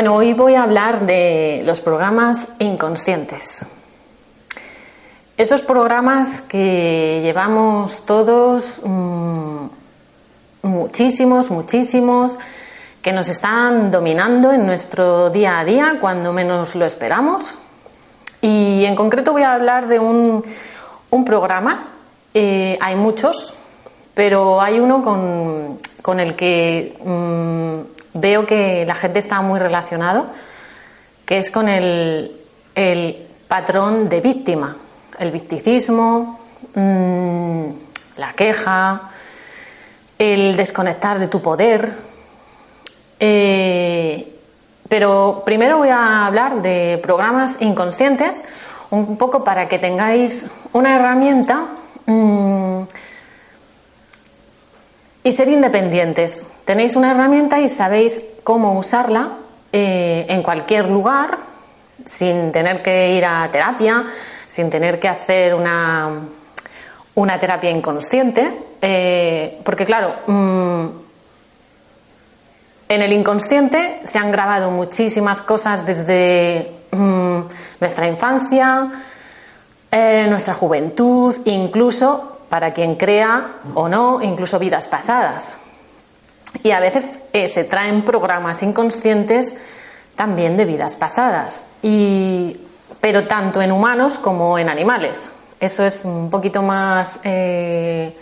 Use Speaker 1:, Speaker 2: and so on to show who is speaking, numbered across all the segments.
Speaker 1: Bueno, hoy voy a hablar de los programas inconscientes. Esos programas que llevamos todos mmm, muchísimos, muchísimos, que nos están dominando en nuestro día a día cuando menos lo esperamos. Y en concreto voy a hablar de un, programa, eh, hay muchos, pero hay uno con, el que mmm, veo que la gente está muy relacionado, que es con el, el patrón de víctima, el victicismo, mmm, la queja, el desconectar de tu poder. Eh, pero primero voy a hablar de programas inconscientes, un poco para que tengáis una herramienta mmm, y ser independientes. Tenéis una herramienta y sabéis cómo usarla eh, en cualquier lugar, sin tener que ir a terapia, sin tener que hacer una, una terapia inconsciente, eh, porque claro, mmm, en el inconsciente se han grabado muchísimas cosas desde mmm, nuestra infancia, eh, nuestra juventud, incluso para quien crea o no, incluso vidas pasadas. Y a veces eh, se traen programas inconscientes también de vidas pasadas, y, pero tanto en humanos como en animales. Eso es un poquito más eh,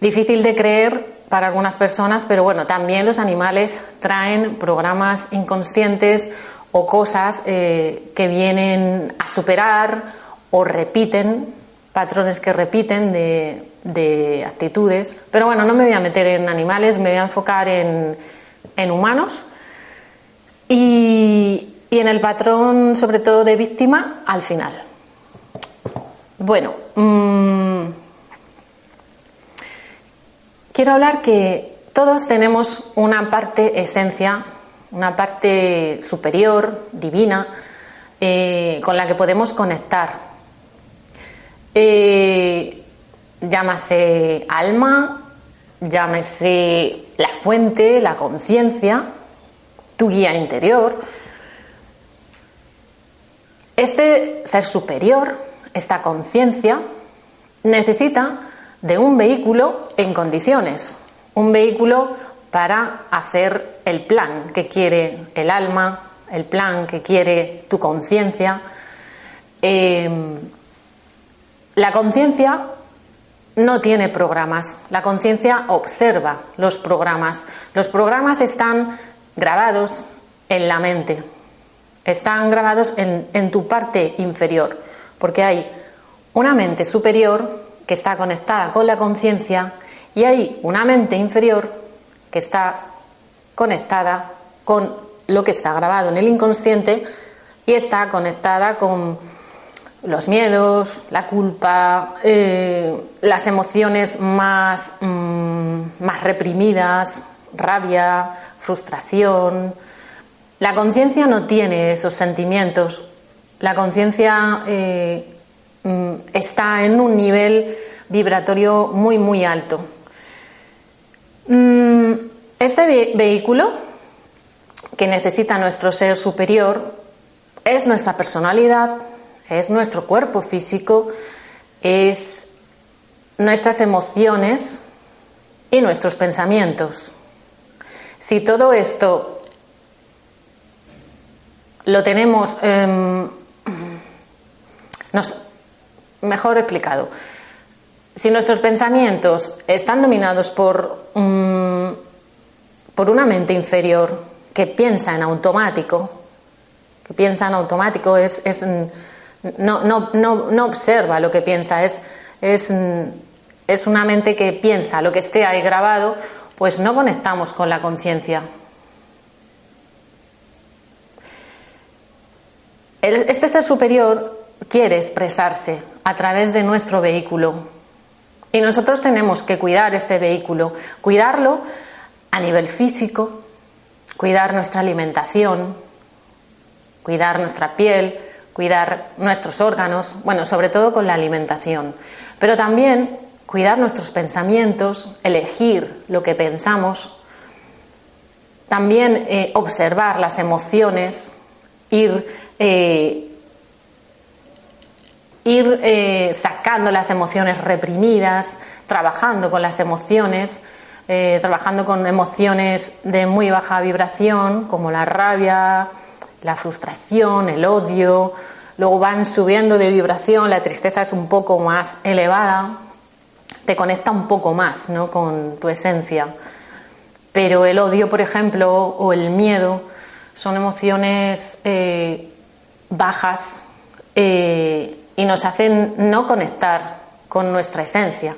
Speaker 1: difícil de creer para algunas personas, pero bueno, también los animales traen programas inconscientes o cosas eh, que vienen a superar o repiten patrones que repiten de, de, actitudes. Pero bueno, no me voy a meter en animales, me voy a enfocar en, humanos y, en el patrón, sobre todo de víctima, al final. Bueno, mmm, quiero hablar que todos tenemos una parte esencia, una parte superior, divina, eh, con la que podemos conectar eh, llámase alma, llámese la fuente, la conciencia, tu guía interior. Este ser superior, esta conciencia, necesita de un vehículo en condiciones, un vehículo para hacer el plan que quiere el alma, el plan que quiere tu conciencia. Eh, la conciencia no tiene programas. La conciencia observa los programas. Los programas están grabados en la mente. Están grabados en, en, tu parte inferior. Porque hay una mente superior que está conectada con la conciencia y hay una mente inferior que está conectada con lo que está grabado en el inconsciente y está conectada con los miedos, la culpa, eh, las emociones más, mmm, más reprimidas, rabia, frustración. La conciencia no tiene esos sentimientos. La conciencia eh, mm, está en un nivel vibratorio muy, muy alto. Mm, este ve vehículo que necesita nuestro ser superior es nuestra personalidad, es nuestro cuerpo físico, es nuestras emociones y nuestros pensamientos. Si todo esto lo tenemos, nos, mejor explicado, si nuestros pensamientos están dominados por, um, por una mente inferior que piensa en automático, que piensa en automático es, es no, no, no, no observa lo que piensa, es, es, es una mente que piensa lo que esté ahí grabado, pues no conectamos con la conciencia. Este ser superior quiere expresarse a través de nuestro vehículo y nosotros tenemos que cuidar este vehículo, cuidarlo a nivel físico, cuidar nuestra alimentación, cuidar nuestra piel, cuidar nuestros órganos, bueno, sobre todo con la alimentación, pero también cuidar nuestros pensamientos, elegir lo que pensamos, también eh, observar las emociones, ir, eh, ir eh, sacando las emociones reprimidas, trabajando con las emociones, trabajando con emociones de muy baja vibración, como la rabia, la frustración, el odio, luego van subiendo de vibración, la tristeza es un poco más elevada, te conecta un poco más ¿no? con tu esencia. Pero el odio, por ejemplo, o el miedo son emociones eh, bajas eh, y nos hacen no conectar con nuestra esencia,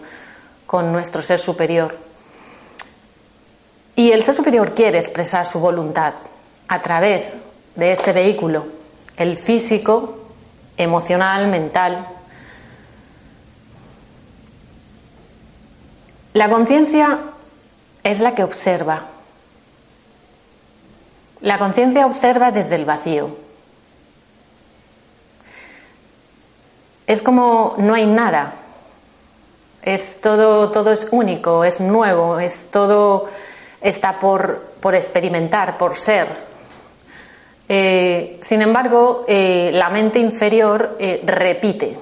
Speaker 1: con nuestro ser superior. Y el ser superior quiere expresar su voluntad a través de este vehículo, el físico, emocional, mental. La conciencia es la que observa. La conciencia observa desde el vacío. Es como no hay nada. Es todo, todo es único, es nuevo, es todo está por, por experimentar, por ser. Eh, sin embargo, eh, la mente inferior eh, repite,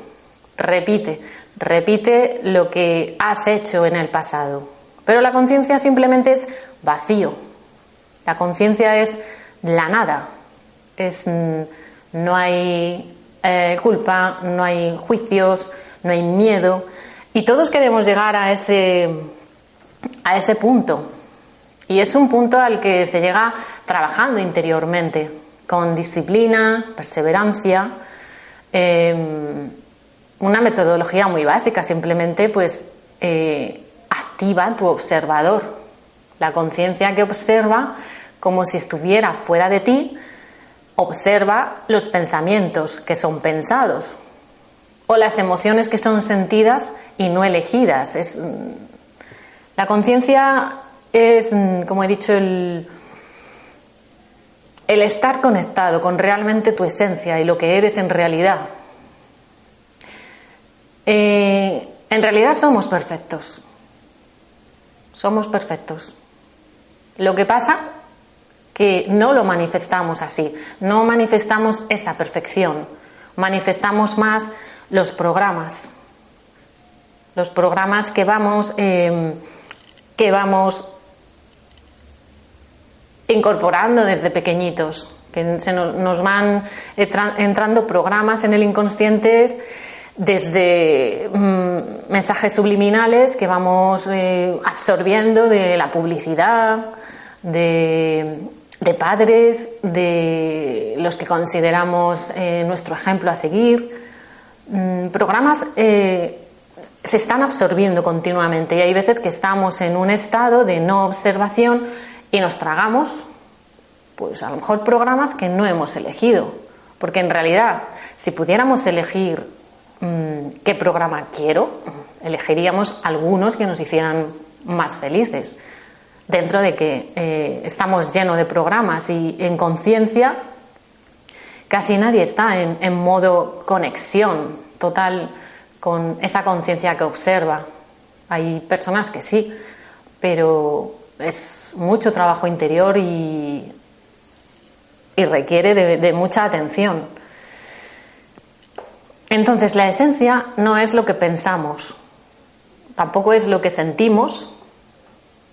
Speaker 1: repite, repite lo que has hecho en el pasado. Pero la conciencia simplemente es vacío. La conciencia es la nada. Es, mm, no hay culpa, no hay juicios, no hay miedo. Y todos queremos llegar a ese, a ese punto. Y es un punto al que se llega trabajando interiormente con disciplina, perseverancia, em, una metodología muy básica, simplemente pues eh, activa tu observador, la conciencia que observa como si estuviera fuera de ti, observa los pensamientos que son pensados o las emociones que son sentidas y no elegidas. Es, mm, la conciencia es, mm, como he dicho, el, el estar conectado con realmente tu esencia y lo que eres en realidad. Eh, en realidad somos perfectos. Somos perfectos. Lo que pasa que no lo manifestamos así, no manifestamos esa perfección, manifestamos más los programas, los programas que vamos, eh, que vamos incorporando desde pequeñitos, que se nos, van entrando programas en el inconsciente desde mm, mensajes subliminales que vamos eh, absorbiendo de la publicidad, de, padres, de los que consideramos eh, nuestro ejemplo a seguir. Mm, programas eh, se están absorbiendo continuamente y hay veces que estamos en un estado de no observación y nos tragamos, pues a lo mejor programas que no hemos elegido. Porque en realidad, si pudiéramos elegir mm, qué programa quiero, elegiríamos algunos que nos hicieran más felices. Dentro de que eh, estamos llenos de programas y en conciencia, casi nadie está en, en modo conexión total con esa conciencia que observa. Hay personas que sí, pero es mucho trabajo interior y, y requiere de, mucha atención. Entonces, la esencia no es lo que pensamos, tampoco es lo que sentimos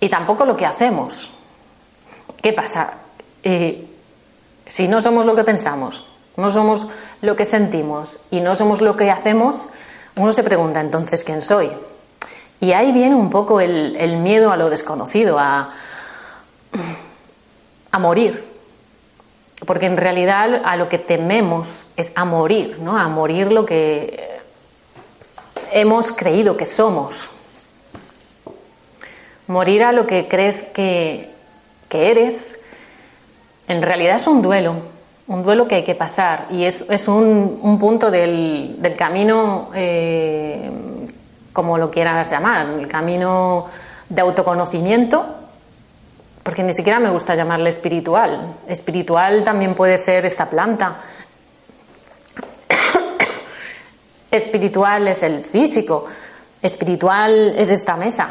Speaker 1: y tampoco lo que hacemos. ¿Qué pasa? Eh, si no somos lo que pensamos, no somos lo que sentimos y no somos lo que hacemos, uno se pregunta entonces quién soy. Y ahí viene un poco el, miedo a lo desconocido, a, a morir. porque en realidad a lo que tememos es a morir, ¿no? A morir lo que hemos creído que somos. Morir a lo que crees que, que eres, en realidad es un duelo, un duelo que hay que pasar y es, es un, un, punto del, del camino, eh, como lo quieras llamar, el camino de autoconocimiento, porque ni siquiera me gusta llamarle espiritual. Espiritual también puede ser esta planta. espiritual es el físico. Espiritual es esta mesa.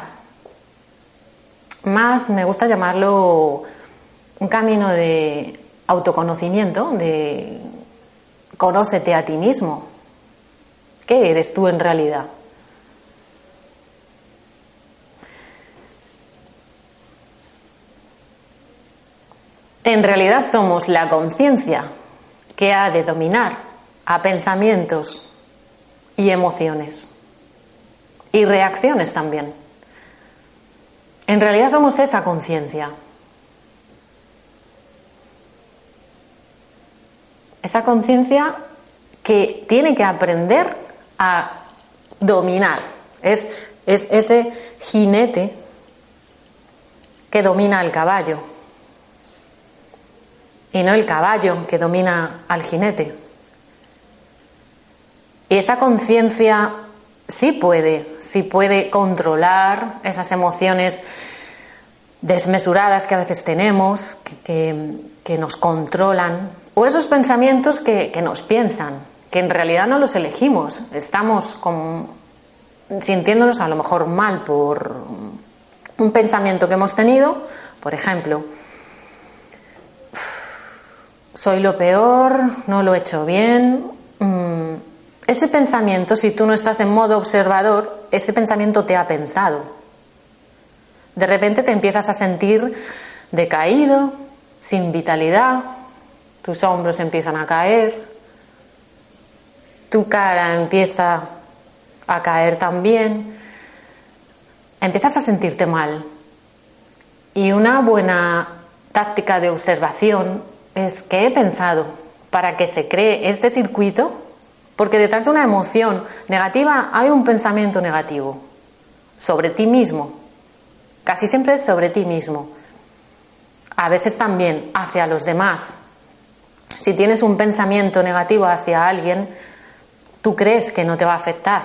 Speaker 1: Más me gusta llamarlo un camino de autoconocimiento, de conócete a ti mismo. ¿Qué eres tú en realidad? En realidad somos la conciencia que ha de dominar a pensamientos y emociones y reacciones también. En realidad somos esa conciencia. Esa conciencia que tiene que aprender a dominar. Es, es ese jinete que domina al caballo y no el caballo que domina al jinete. Y esa conciencia sí puede, sí puede controlar esas emociones desmesuradas que a veces tenemos, que, que, nos controlan, o esos pensamientos que, que, nos piensan, que en realidad no los elegimos, estamos sintiéndonos a lo mejor mal por un pensamiento que hemos tenido, por ejemplo, soy lo peor, no lo he hecho bien. Mm, ese pensamiento, si tú no estás en modo observador, ese pensamiento te ha pensado. De repente te empiezas a sentir decaído, sin vitalidad, tus hombros empiezan a caer, tu cara empieza a caer también, empiezas a sentirte mal. Y una buena táctica de observación es que he pensado para que se cree este circuito, porque detrás de una emoción negativa hay un pensamiento negativo sobre ti mismo, casi siempre sobre ti mismo, a veces también hacia los demás. Si tienes un pensamiento negativo hacia alguien, tú crees que no te va a afectar.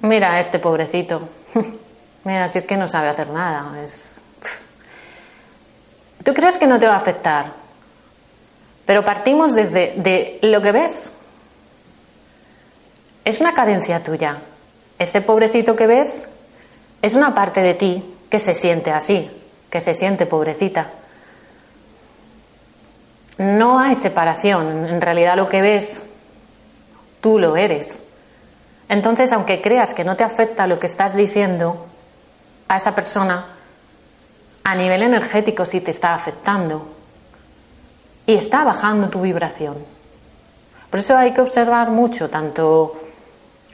Speaker 1: Mira a este pobrecito. Mira, si es que no sabe hacer nada. Es Tú crees que no te va a afectar, pero partimos desde de lo que ves. Es una carencia tuya. Ese pobrecito que ves es una parte de ti que se siente así, que se siente pobrecita. No hay separación. En realidad lo que ves, tú lo eres. Entonces, aunque creas que no te afecta lo que estás diciendo a esa persona, a nivel energético sí te está afectando y está bajando tu vibración. Por eso hay que observar mucho tanto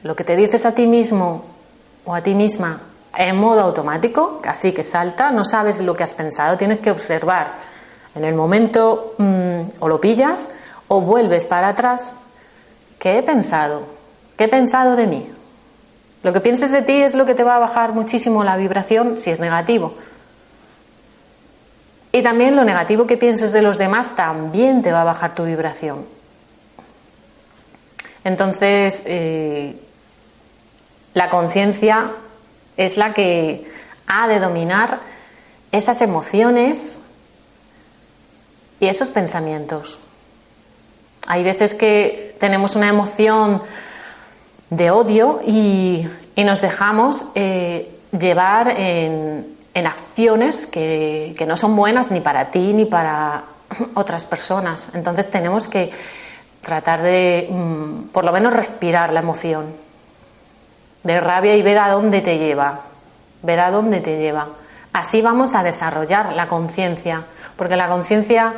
Speaker 1: lo que te dices a ti mismo o a ti misma en modo automático, así que salta, no sabes lo que has pensado, tienes que observar. En el momento mm, o lo pillas o vuelves para atrás. ¿Qué he pensado? ¿Qué he pensado de mí? Lo que pienses de ti es lo que te va a bajar muchísimo la vibración si es negativo. Y también lo negativo que pienses de los demás también te va a bajar tu vibración. Entonces, eh, la conciencia es la que ha de dominar esas emociones y esos pensamientos. Hay veces que tenemos una emoción de odio y, nos dejamos eh, llevar en, en acciones que, no son buenas ni para ti ni para otras personas. Entonces tenemos que tratar de, mm, por lo menos, respirar la emoción de rabia y ver a dónde te lleva, ver a dónde te lleva. Así vamos a desarrollar la conciencia, porque la conciencia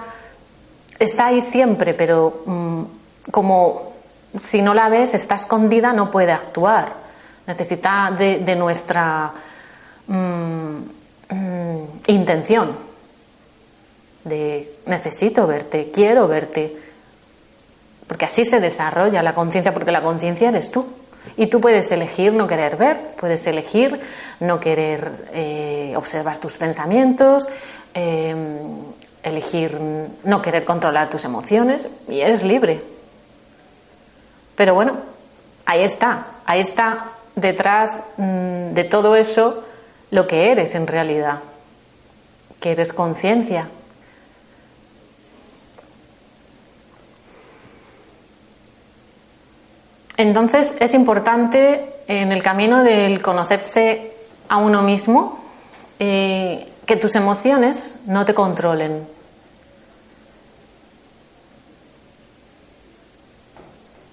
Speaker 1: está ahí siempre, pero mm, como si no la ves, está escondida, no puede actuar. Necesita de, nuestra mm, intención. de necesito verte, quiero verte. Porque así se desarrolla la conciencia, porque la conciencia eres tú. Y tú puedes elegir no querer ver, puedes elegir no querer eh, observar tus pensamientos, eh, elegir no querer controlar tus emociones y eres libre. Pero bueno, ahí está, ahí está detrás mm, de todo eso lo que eres en realidad, que eres conciencia. Entonces es importante en el camino del conocerse a uno mismo eh, que tus emociones no te controlen.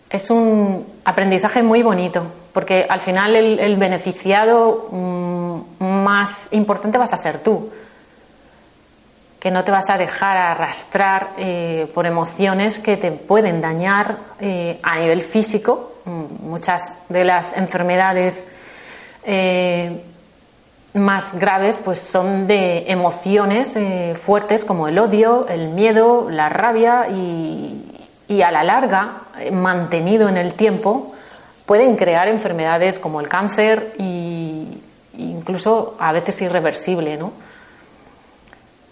Speaker 1: Es un aprendizaje muy bonito, porque al final el, beneficiado mm, más importante vas a ser tú, que no te vas a dejar arrastrar eh, por emociones que te pueden dañar eh, a nivel físico. Mm, muchas de las enfermedades eh, más graves pues son de emociones fuertes como el odio, el miedo, la rabia y, y a la larga, mantenido en el tiempo, pueden crear enfermedades como el cáncer e incluso a veces irreversible, ¿no?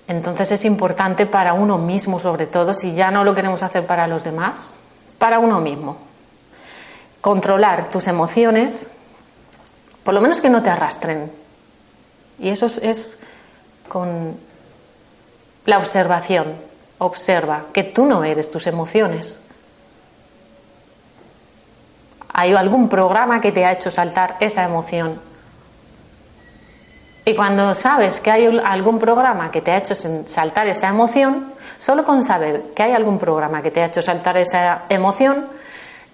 Speaker 1: Entonces es importante para uno mismo, sobre todo, si ya no lo queremos hacer para los demás, para uno mismo. Controlar tus emociones, por lo menos que no te arrastren. Y eso es con la observación, Observa que tú no eres tus emociones. Hay algún programa que te ha hecho saltar esa emoción. Y cuando sabes que hay algún programa que te ha hecho saltar esa emoción, solo con saber que hay algún programa que te ha hecho saltar esa emoción,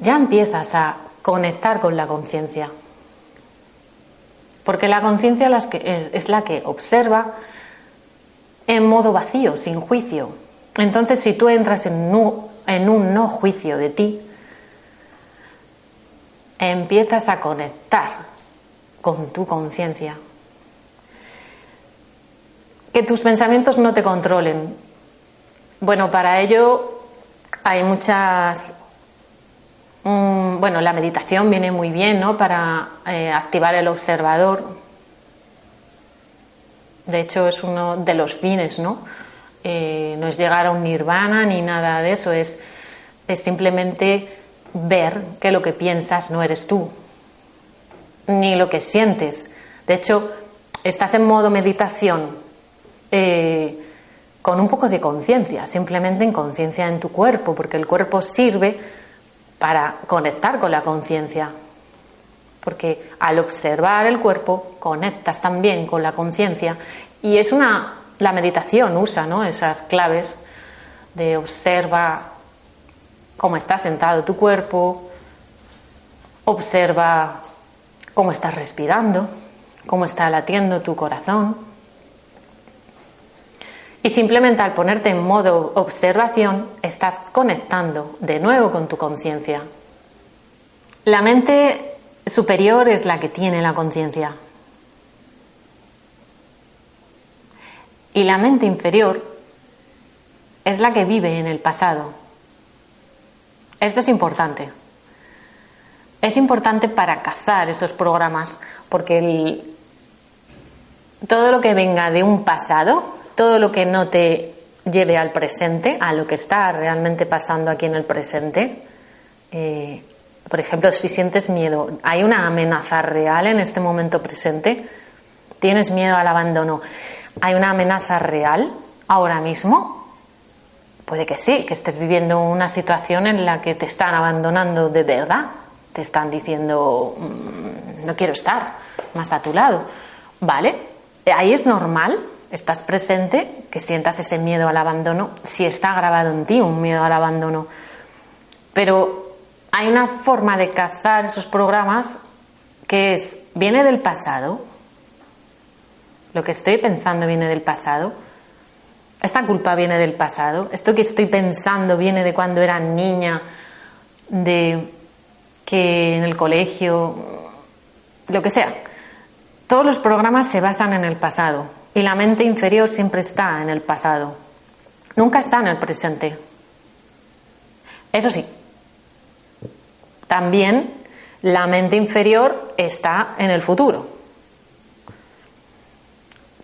Speaker 1: ya empiezas a conectar con la conciencia. Porque la conciencia es la que observa en modo vacío, sin juicio, entonces, si tú entras en, un no juicio de ti, empiezas a conectar con tu conciencia. Que tus pensamientos no te controlen. Bueno, para ello hay muchas. Mm, bueno, la meditación viene muy bien, ¿no? Para eh, activar el observador. De hecho, es uno de los fines, ¿no? Eh, no es llegar a un nirvana ni nada de eso, es, es simplemente ver que lo que piensas no eres tú, ni lo que sientes. De hecho, estás en modo meditación eh, con un poco de conciencia, simplemente en conciencia en tu cuerpo, porque el cuerpo sirve para conectar con la conciencia. Porque al observar el cuerpo conectas también con la conciencia y es una la meditación usa ¿no? esas claves de observa cómo está sentado tu cuerpo, observa cómo estás respirando, cómo está latiendo tu corazón. Y simplemente al ponerte en modo observación, estás conectando de nuevo con tu conciencia. La mente superior es la que tiene la conciencia. Y la mente inferior es la que vive en el pasado. Esto es importante. Es importante para cazar esos programas, porque todo lo que venga de un pasado, todo lo que no te lleve al presente, a lo que está realmente pasando aquí en el presente, eh, por ejemplo, si sientes miedo, hay una amenaza real en este momento presente, tienes miedo al abandono ¿Hay una amenaza real ahora mismo? Puede que sí, que estés viviendo una situación en la que te están abandonando de verdad. Te están diciendo, mm, no quiero estar más a tu lado. ¿Vale? Ahí es normal, estás presente, que sientas ese miedo al abandono, si está grabado en ti un miedo al abandono. Pero hay una forma de cazar esos programas que es, viene del pasado, lo que estoy pensando viene del pasado. Esta culpa viene del pasado. Esto que estoy pensando viene de cuando era niña, de que en el colegio, lo que sea. Todos los programas se basan en el pasado y la mente inferior siempre está en el pasado. nunca está en el presente. Eso sí, también la mente inferior está en el futuro,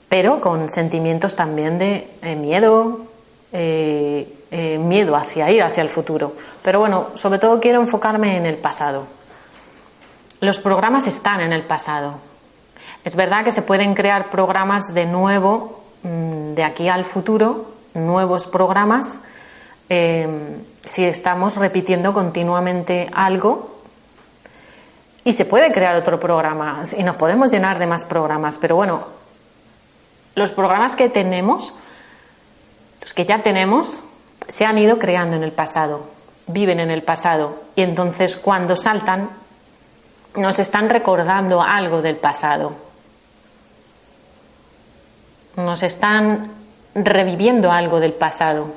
Speaker 1: pero con sentimientos también de eh, miedo, eh, eh, miedo hacia ir hacia el futuro. Pero bueno, sobre todo quiero enfocarme en el pasado. Los programas están en el pasado. Es verdad que se pueden crear programas de nuevo, mm, de aquí al futuro, nuevos programas, em, si estamos repitiendo continuamente algo. Y se puede crear otro programa y nos podemos llenar de más programas. Pero bueno, los programas que tenemos, los que ya tenemos, se han ido creando en el pasado, viven en el pasado. Y entonces cuando saltan, nos están recordando algo del pasado. Nos están reviviendo algo del pasado.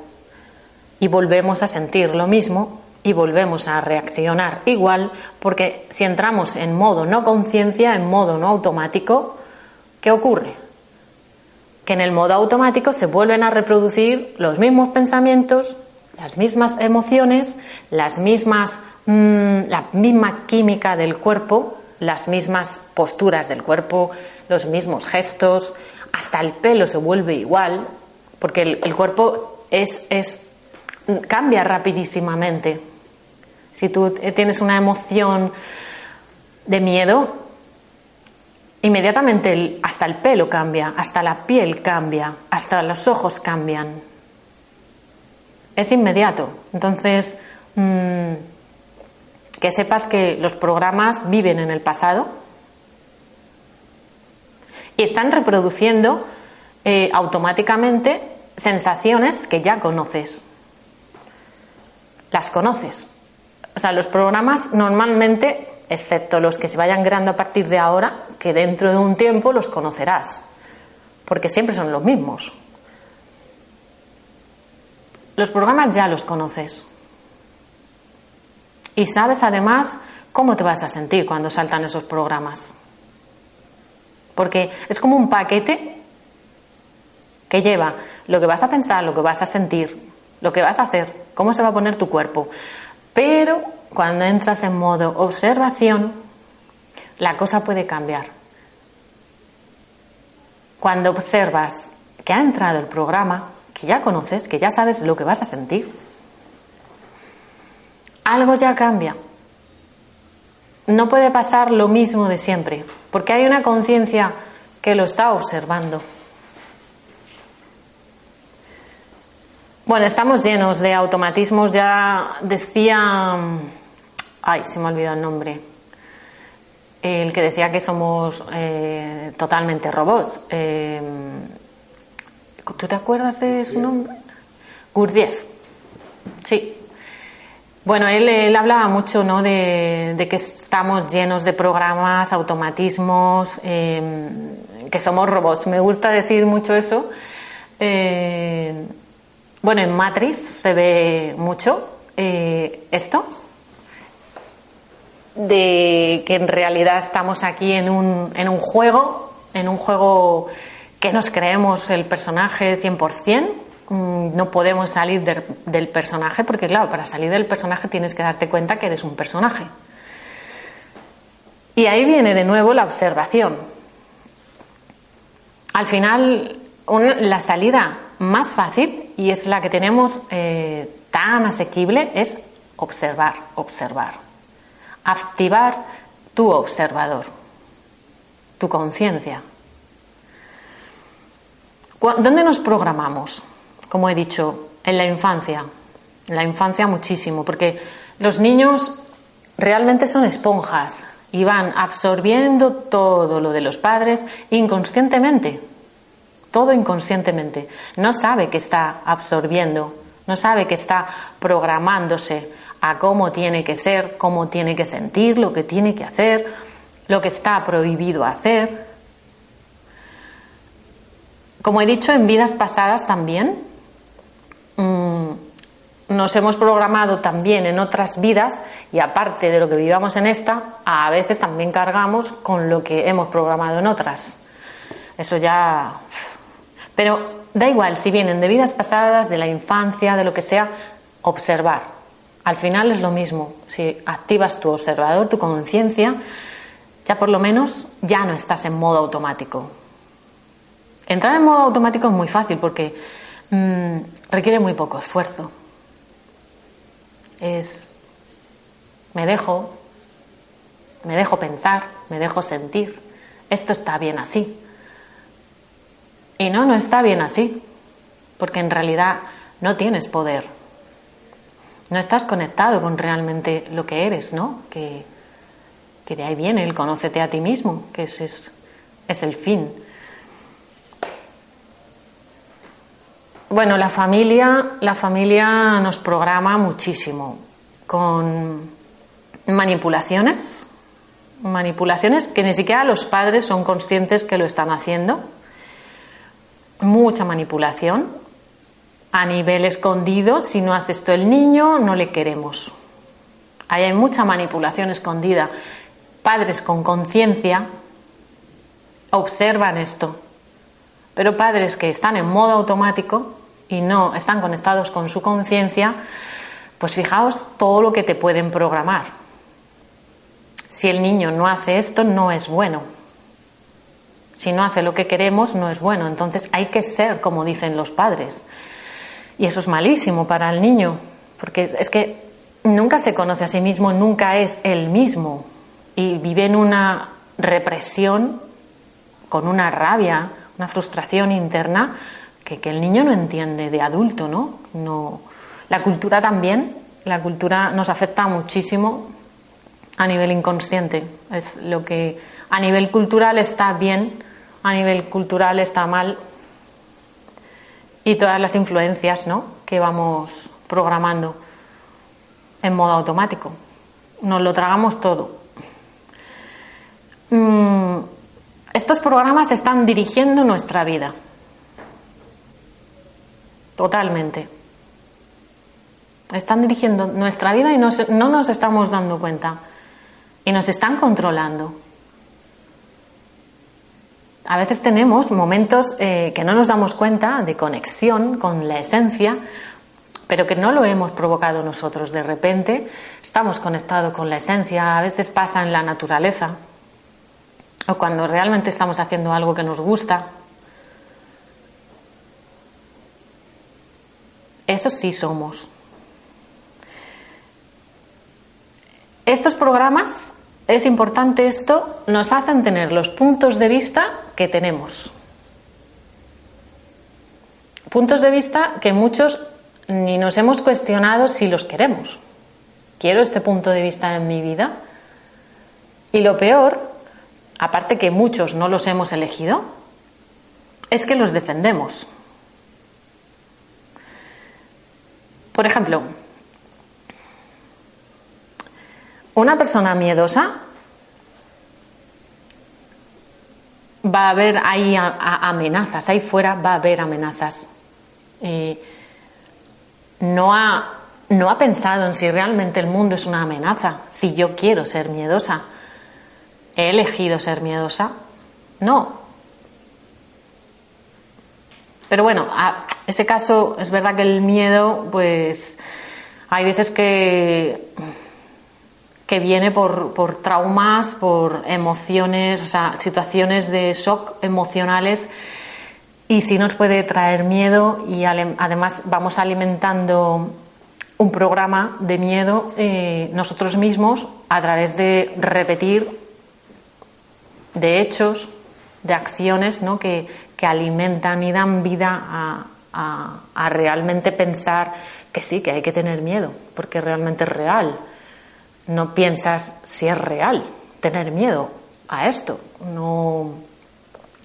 Speaker 1: Y volvemos a sentir lo mismo y volvemos a reaccionar igual, porque si entramos en modo no conciencia, en modo no automático, ¿qué ocurre? Que en el modo automático se vuelven a reproducir los mismos pensamientos, las mismas emociones, las mismas Mm, la misma química del cuerpo, las mismas posturas del cuerpo, los mismos gestos, hasta el pelo se vuelve igual, porque el, cuerpo es, es, cambia rapidísimamente. Si tú tienes una emoción de miedo, inmediatamente hasta el pelo cambia, hasta la piel cambia, hasta los ojos cambian. Es inmediato. Entonces, mm, que sepas que los programas viven en el pasado y están reproduciendo eh, automáticamente sensaciones que ya conoces. Las conoces. O sea, los programas normalmente, excepto los que se vayan creando a partir de ahora, que dentro de un tiempo los conocerás, porque siempre son los mismos. Los programas ya los conoces. Y sabes además cómo te vas a sentir cuando saltan esos programas. Porque es como un paquete que lleva lo que vas a pensar, lo que vas a sentir, lo que vas a hacer, cómo se va a poner tu cuerpo. Pero cuando entras en modo observación, la cosa puede cambiar. Cuando observas que ha entrado el programa, que ya conoces, que ya sabes lo que vas a sentir, algo ya cambia. No puede pasar lo mismo de siempre, porque hay una conciencia que lo está observando. Bueno, estamos llenos de automatismos, ya decía, ay, se me ha olvidado el nombre, el que decía que somos eh, totalmente robots. Eh, ¿Tú te acuerdas de su nombre? Gurdjieff. Sí, bueno, él, hablaba mucho ¿no? de, que estamos llenos de programas, automatismos, em, que somos robots. Me gusta decir mucho eso. Eh, bueno, en Matrix se ve mucho eh, esto, de que en realidad estamos aquí en un, en un juego, en un juego que nos creemos el personaje 100%, Mm, no podemos salir del personaje, porque claro, para salir del personaje tienes que darte cuenta que eres un personaje. Y ahí viene de nuevo la observación. Al final, la salida más fácil, y es la que tenemos eh, tan asequible, es observar, observar. Activar tu observador, tu conciencia. ¿Dónde nos programamos? Como he dicho, en la infancia. En la infancia muchísimo, porque los niños realmente son esponjas y van absorbiendo todo lo de los padres inconscientemente, todo inconscientemente. No sabe que está absorbiendo, no sabe que está programándose a cómo tiene que ser, cómo tiene que sentir, lo que tiene que hacer, lo que está prohibido hacer. Como he dicho en vidas pasadas también, nos hemos programado también en otras vidas y aparte de lo que vivamos en esta, a veces también cargamos con lo que hemos programado en otras. Eso ya... Pero da igual si vienen de vidas pasadas, de la infancia, de lo que sea, observar. Al final es lo mismo. Si activas tu observador, tu conciencia, ya por lo menos ya no estás en modo automático. Entrar en modo automático es muy fácil porque mm, requiere muy poco esfuerzo. Es me dejo, me dejo pensar, me dejo sentir. Esto está bien así. Y no, no está bien así, porque en realidad no tienes poder. No estás conectado con realmente lo que eres, ¿no? Que, que de ahí viene el conócete a ti mismo, que ese es, es el fin. Bueno, la familia, la familia nos programa muchísimo con manipulaciones, manipulaciones que ni siquiera los padres son conscientes que lo están haciendo. Mucha manipulación a nivel escondido. Si no hace esto el niño, no le queremos. Hay mucha manipulación escondida. Padres con conciencia observan esto. Pero padres que están en modo automático y no están conectados con su conciencia, pues fijaos todo lo que te pueden programar. Si el niño no hace esto, no es bueno. Si no hace lo que queremos, no es bueno. Entonces hay que ser como dicen los padres. Y eso es malísimo para el niño, porque es que nunca se conoce a sí mismo, nunca es el mismo. Y vive en una represión, con una rabia, una frustración interna que, que el niño no entiende de adulto, ¿no? no la cultura también, la cultura nos afecta muchísimo a nivel inconsciente. Es lo que a nivel cultural está bien, a nivel cultural está mal. Y todas las influencias ¿no? que vamos programando en modo automático. Nos lo tragamos todo. Mm, estos programas están dirigiendo nuestra vida. Totalmente. Están dirigiendo nuestra vida y no nos estamos dando cuenta y nos están controlando. A veces tenemos momentos eh, que no nos damos cuenta de conexión con la esencia, pero que no lo hemos provocado nosotros. De repente estamos conectados con la esencia, a veces pasa en la naturaleza, o cuando realmente estamos haciendo algo que nos gusta. Eso sí somos. Estos programas, es importante esto, nos hacen tener los puntos de vista que tenemos. Puntos de vista que muchos ni nos hemos cuestionado si los queremos. ¿Quiero este punto de vista en mi vida? Y lo peor, aparte que muchos no los hemos elegido, es que los defendemos. Por ejemplo, Una persona miedosa va a haber ahí amenazas, ahí fuera va a haber amenazas. no, ha, no ha pensado en si realmente el mundo es una amenaza, si yo quiero ser miedosa. ¿He elegido ser miedosa? No. Pero bueno, a ese caso es verdad que el miedo, pues hay veces que que viene por, por, traumas, por emociones, o sea, situaciones de shock emocionales y sí nos puede traer miedo y además vamos alimentando un programa de miedo eh, nosotros mismos a través de repetir de hechos, de acciones ¿no? que, que alimentan y dan vida a, realmente pensar que sí, que hay que tener miedo, porque realmente es real no piensas si es real tener miedo a esto. No,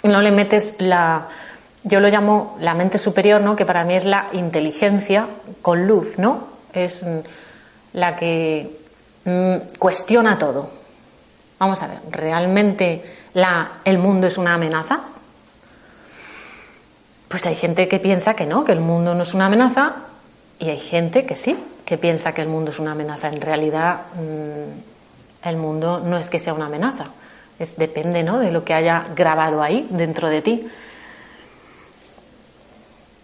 Speaker 1: no le metes la. Yo lo llamo la mente superior, ¿no? Que para mí es la inteligencia con luz, ¿no? Es la que mm, cuestiona todo. Vamos a ver, ¿realmente la, el mundo es una amenaza? Pues hay gente que piensa que no, que el mundo no es una amenaza, y hay gente que sí, que piensa que el mundo es una amenaza. En realidad, mm, el mundo no es que sea una amenaza, es, depende ¿no? de lo que haya grabado ahí dentro de ti.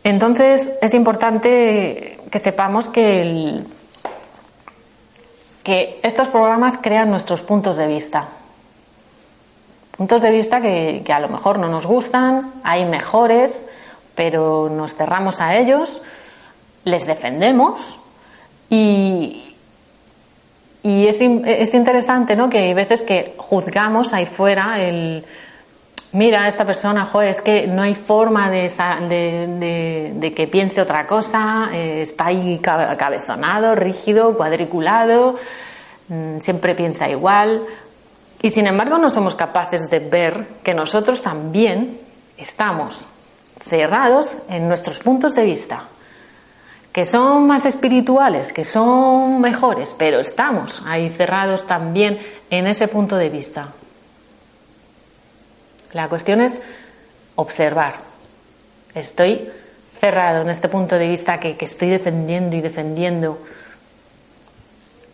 Speaker 1: Entonces es importante que sepamos que, que estos programas crean nuestros puntos de vista. Puntos de vista que, a lo mejor no nos gustan, hay mejores, pero nos cerramos a ellos, les defendemos y, y es, es, interesante ¿no? que hay veces que juzgamos ahí fuera el, mira, esta persona, joder, es que no hay forma de, de, que piense otra cosa, eh, está ahí cabezonado, rígido, cuadriculado, mm, siempre piensa igual. Y sin embargo no somos capaces de ver que nosotros también estamos cerrados en nuestros puntos de vista, que son más espirituales, que son mejores, pero estamos ahí cerrados también en ese punto de vista. La cuestión es observar. Estoy cerrado en este punto de vista que, estoy defendiendo y defendiendo.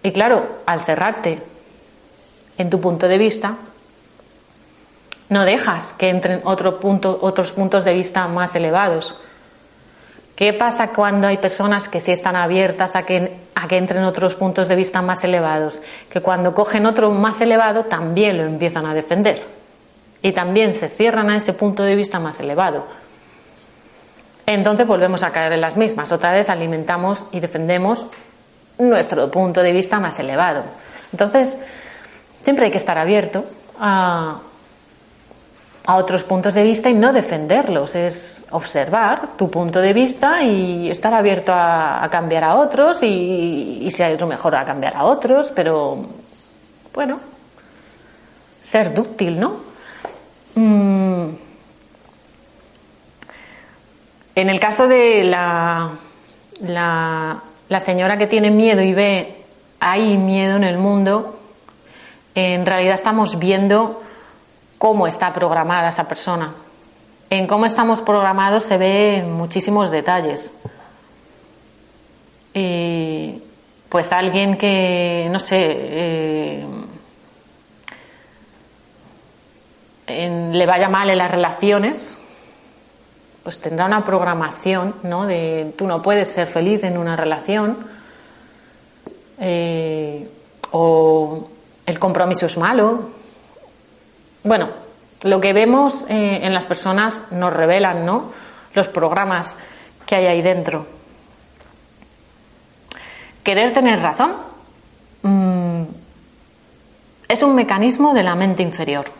Speaker 1: Y claro, al cerrarte en tu punto de vista, no dejas que entren otros puntos de vista más elevados. ¿Qué pasa cuando hay personas que sí están abiertas a que, a que entren otros puntos de vista más elevados? Que cuando cogen otro más elevado también lo empiezan a defender y también se cierran a ese punto de vista más elevado. Entonces volvemos a caer en las mismas. Otra vez alimentamos y defendemos nuestro punto de vista más elevado. Entonces, siempre hay que estar abierto a, otros puntos de vista y no defenderlos. Es observar tu punto de vista y estar abierto a, cambiar a otros y, si hay otro mejor a cambiar a otros, pero bueno, ser dúctil, ¿no? Mm. En el caso de la, la, señora que tiene miedo y ve hay miedo en el mundo, en realidad estamos viendo cómo está programada esa persona. En cómo estamos programados se ve muchísimos detalles. pues alguien que, no sé, eh, le vaya mal en las relaciones, pues tendrá una programación, ¿no? De tú no puedes ser feliz en una relación, eh, o el compromiso es malo. Bueno, lo que vemos eh, en las personas nos revelan, ¿no? Los programas que hay ahí dentro. Querer tener razón mm, es un mecanismo de la mente inferior.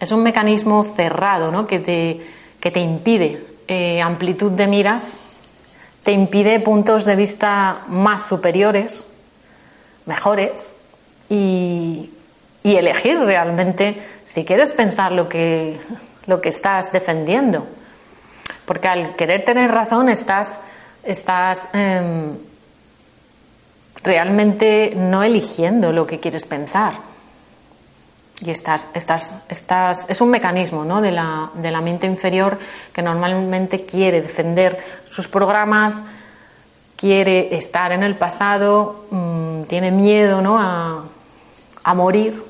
Speaker 1: Es un mecanismo cerrado ¿no? que, te, que te impide eh, amplitud de miras, te impide puntos de vista más superiores, mejores, y, y elegir realmente si quieres pensar lo que, lo que estás defendiendo. Porque al querer tener razón estás, estás em, realmente no eligiendo lo que quieres pensar. Y estás, estás, estás, es un mecanismo ¿no? de, la, de la mente inferior que normalmente quiere defender sus programas, quiere estar en el pasado, mm, tiene miedo ¿no? a, a morir,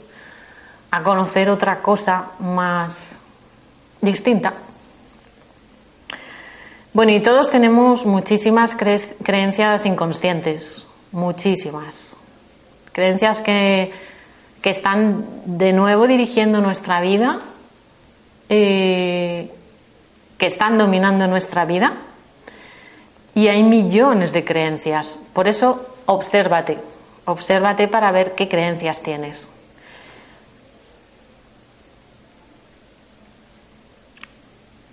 Speaker 1: a conocer otra cosa más distinta. Bueno, y todos tenemos muchísimas creencias inconscientes, muchísimas. Creencias que que están de nuevo dirigiendo nuestra vida, eh, que están dominando nuestra vida. Y hay millones de creencias. Por eso, obsérvate. Obsérvate para ver qué creencias tienes.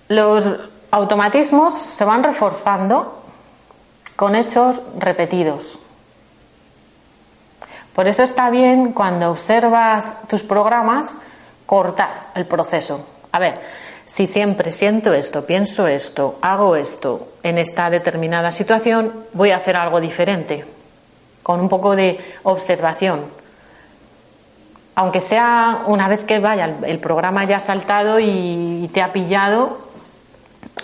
Speaker 1: Los automatismos se van reforzando con hechos repetidos. Por eso está bien cuando observas tus programas cortar el proceso. A ver, si siempre siento esto, pienso esto, hago esto en esta determinada situación, voy a hacer algo diferente, con un poco de observación. Aunque sea una vez que vaya, el programa ya saltado y te ha pillado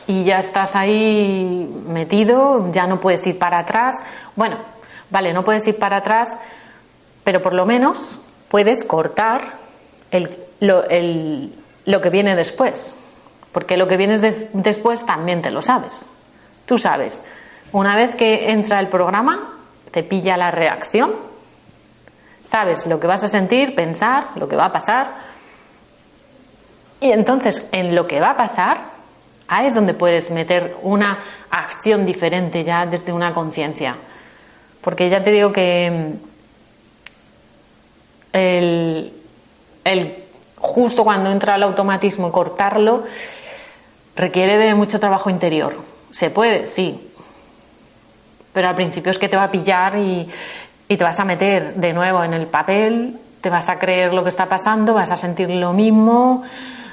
Speaker 1: y ya estás ahí metido, ya no puedes ir para atrás. Bueno, vale, no puedes ir para atrás, pero por lo menos puedes cortar lo, que viene después. porque lo que vienes después también te lo sabes. Tú sabes, una vez que entra el programa, te pilla la reacción, sabes lo que vas a sentir, pensar, lo que va a pasar, y entonces en lo que va a pasar, ahí es donde puedes meter una acción diferente ya desde una conciencia. Porque ya te digo que el, el justo cuando entra el automatismo cortarlo requiere de mucho trabajo interior. ¿Se puede? Sí. Pero al principio es que te va a pillar y, y te vas a meter de nuevo en el papel, te vas a creer lo que está pasando, vas a sentir lo mismo,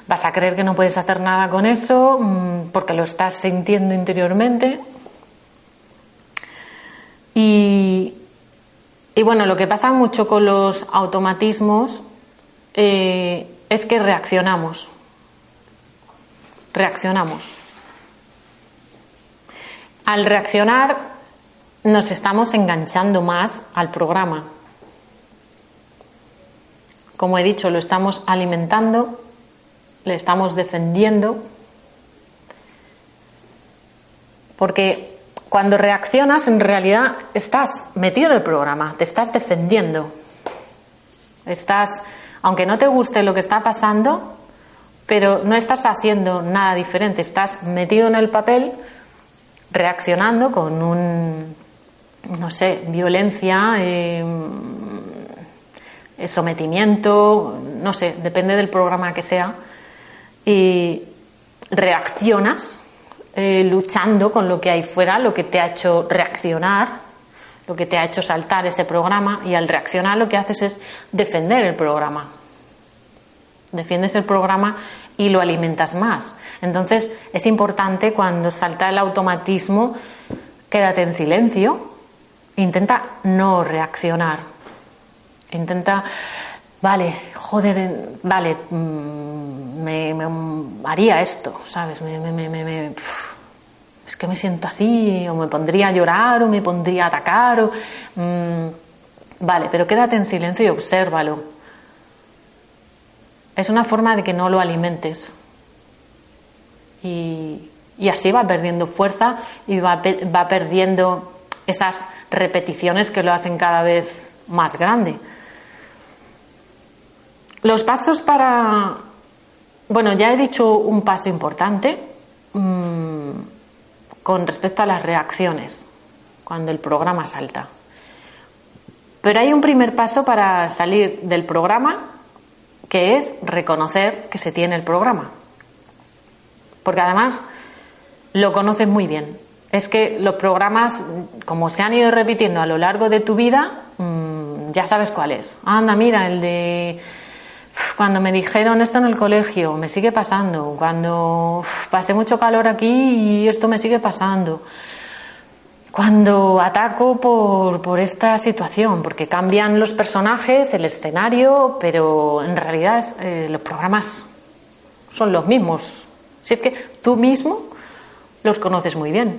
Speaker 1: vas a creer que no puedes hacer nada con eso mm, porque lo estás sintiendo interiormente. Y, y bueno, lo que pasa mucho con los automatismos eh, es que reaccionamos. Reaccionamos. Al reaccionar nos estamos enganchando más al programa. Como he dicho, lo estamos alimentando, le estamos defendiendo, porque cuando reaccionas en realidad estás metido en el programa, te estás defendiendo, estás aunque no te guste lo que está pasando, pero no estás haciendo nada diferente, estás metido en el papel reaccionando con un, no sé, violencia, em, sometimiento, no sé, depende del programa que sea, y reaccionas eh, luchando con lo que hay fuera, lo que te ha hecho reaccionar lo que te ha hecho saltar ese programa y al reaccionar lo que haces es defender el programa. Defiendes el programa y lo alimentas más. Entonces es importante cuando salta el automatismo, quédate en silencio, intenta no reaccionar. Intenta, vale, joder, vale, mm, me, haría esto, ¿sabes? Me, me, es que me siento así, o me pondría a llorar, o me pondría a atacar, o... Mm, vale, pero quédate en silencio y obsérvalo. Es una forma de que no lo alimentes. Y, así va perdiendo fuerza y va, va perdiendo esas repeticiones que lo hacen cada vez más grande. Los pasos para... Bueno, ya he dicho un paso importante. Mm, con respecto a las reacciones cuando el programa salta. Pero hay un primer paso para salir del programa que es reconocer que se tiene el programa. Porque además lo conoces muy bien. Es que los programas, como se han ido repitiendo a lo largo de tu vida, mm, ya sabes cuál es. Anda, mira, el de cuando me dijeron esto en el colegio, me sigue pasando. Cuando pasé mucho calor aquí y esto me sigue pasando. Cuando ataco por, por esta situación, porque cambian los personajes, el escenario, pero en realidad eh, los programas son los mismos. Si es que tú mismo los conoces muy bien.